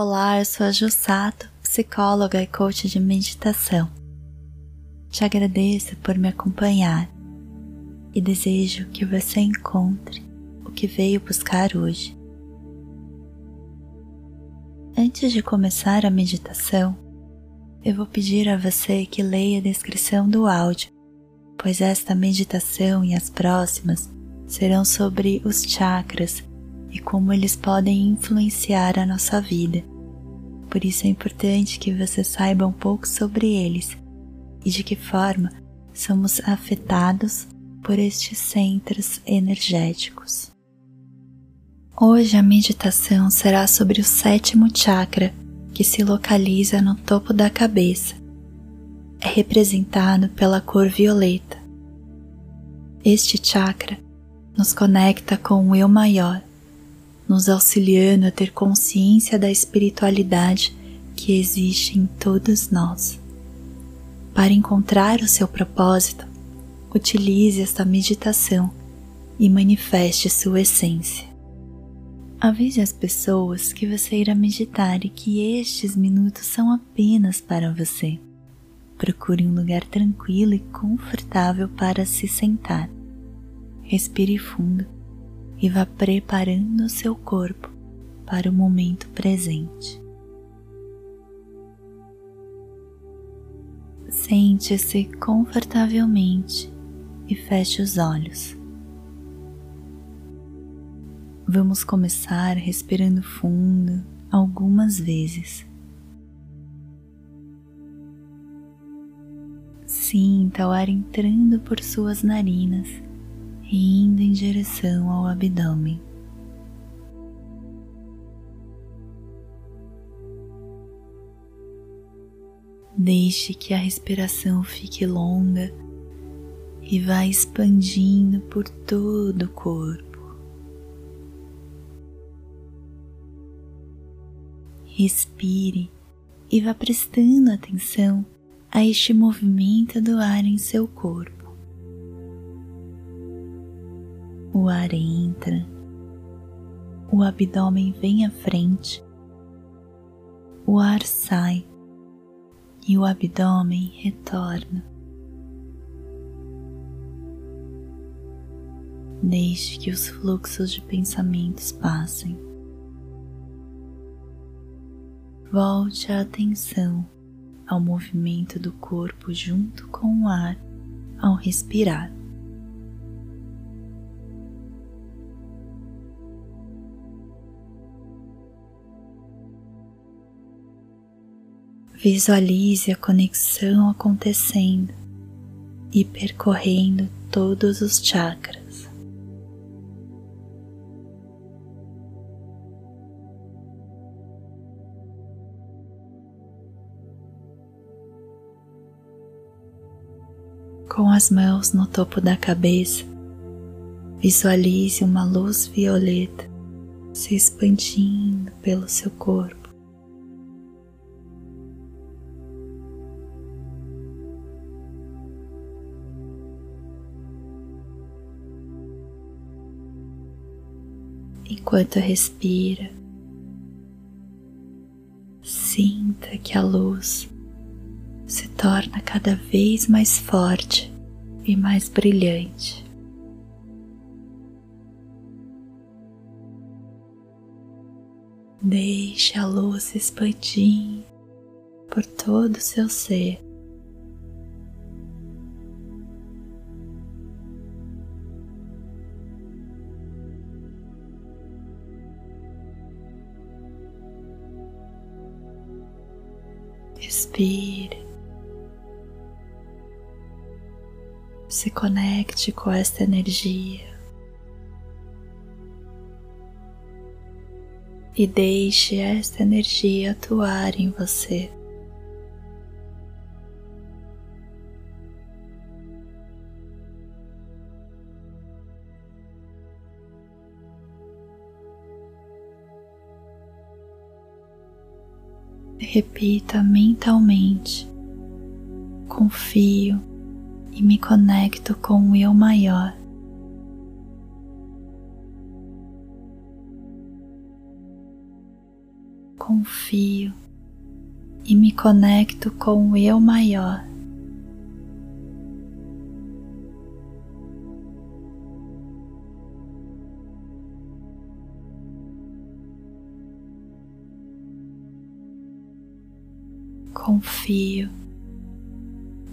Olá, eu sou a Jussato, psicóloga e coach de meditação. Te agradeço por me acompanhar e desejo que você encontre o que veio buscar hoje. Antes de começar a meditação, eu vou pedir a você que leia a descrição do áudio, pois esta meditação e as próximas serão sobre os chakras e como eles podem influenciar a nossa vida. Por isso é importante que você saiba um pouco sobre eles e de que forma somos afetados por estes centros energéticos. Hoje a meditação será sobre o sétimo chakra, que se localiza no topo da cabeça. É representado pela cor violeta. Este chakra nos conecta com o eu maior, nos auxiliando a ter consciência da espiritualidade que existe em todos nós. Para encontrar o seu propósito, utilize esta meditação e manifeste sua essência. Avise as pessoas que você irá meditar e que estes minutos são apenas para você. Procure um lugar tranquilo e confortável para se sentar. Respire fundo e vá preparando o seu corpo para o momento presente. Sente-se confortavelmente e feche os olhos. Vamos começar respirando fundo algumas vezes. Sinta o ar entrando por suas narinas e indo em direção ao abdômen. Deixe que a respiração fique longa e vá expandindo por todo o corpo. Respire e vá prestando atenção a este movimento do ar em seu corpo. O ar entra, o abdômen vem à frente, o ar sai e o abdômen retorna. Deixe que os fluxos de pensamentos passem. Volte a atenção ao movimento do corpo junto com o ar ao respirar. Visualize a conexão acontecendo e percorrendo todos os chakras. Com as mãos no topo da cabeça, visualize uma luz violeta se expandindo pelo seu corpo. Enquanto respira. Sinta que a luz se torna cada vez mais forte e mais brilhante. Deixe a luz expandir por todo o seu ser. Respire. Se conecte com esta energia e deixe esta energia atuar em você. Repita mentalmente: confio e me conecto com o eu maior. confio e me conecto com o eu maior. Confio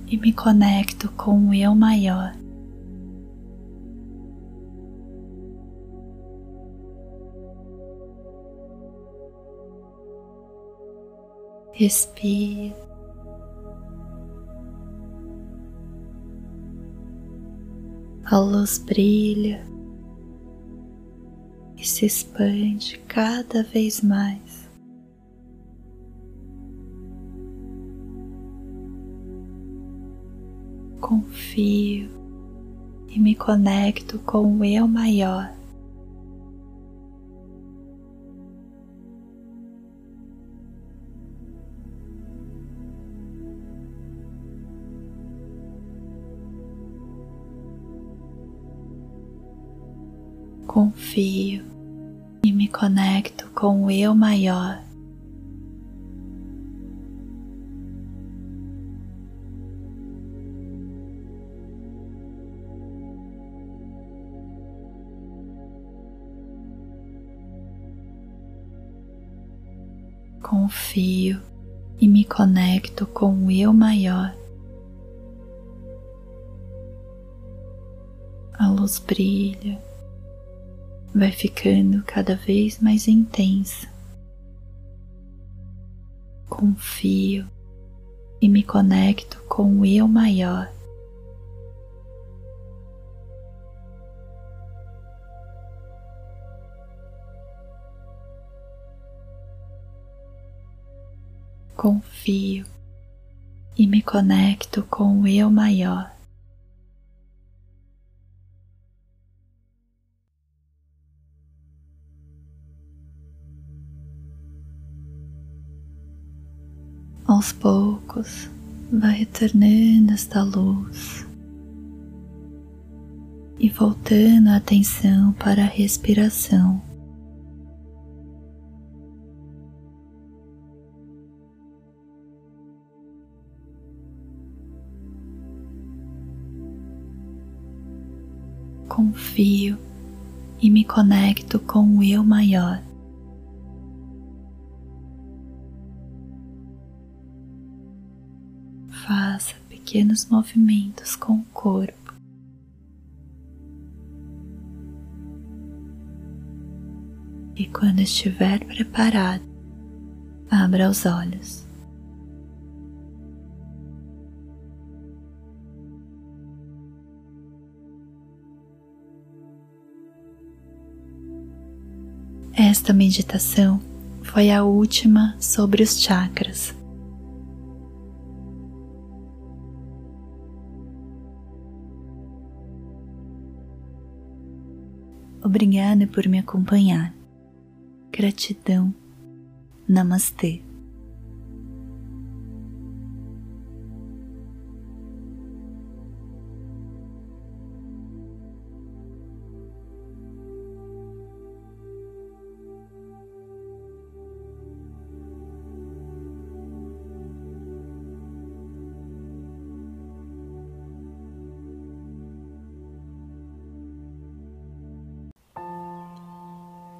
e me conecto com o eu maior. Respire. A luz brilha e se expande cada vez mais. Confio e me conecto com o eu maior. confio e me conecto com o eu maior. Confio e me conecto com o eu maior. A luz brilha vai ficando cada vez mais intensa. Confio e me conecto com o eu maior. Confio e me conecto com o eu maior. aos poucos vai retornando esta luz e voltando a atenção para a respiração. Confio e me conecto com o eu maior. faça pequenos movimentos com o corpo. E quando estiver preparado, abra os olhos. Esta meditação foi a última sobre os chakras. Obrigada por me acompanhar. Gratidão. Namastê.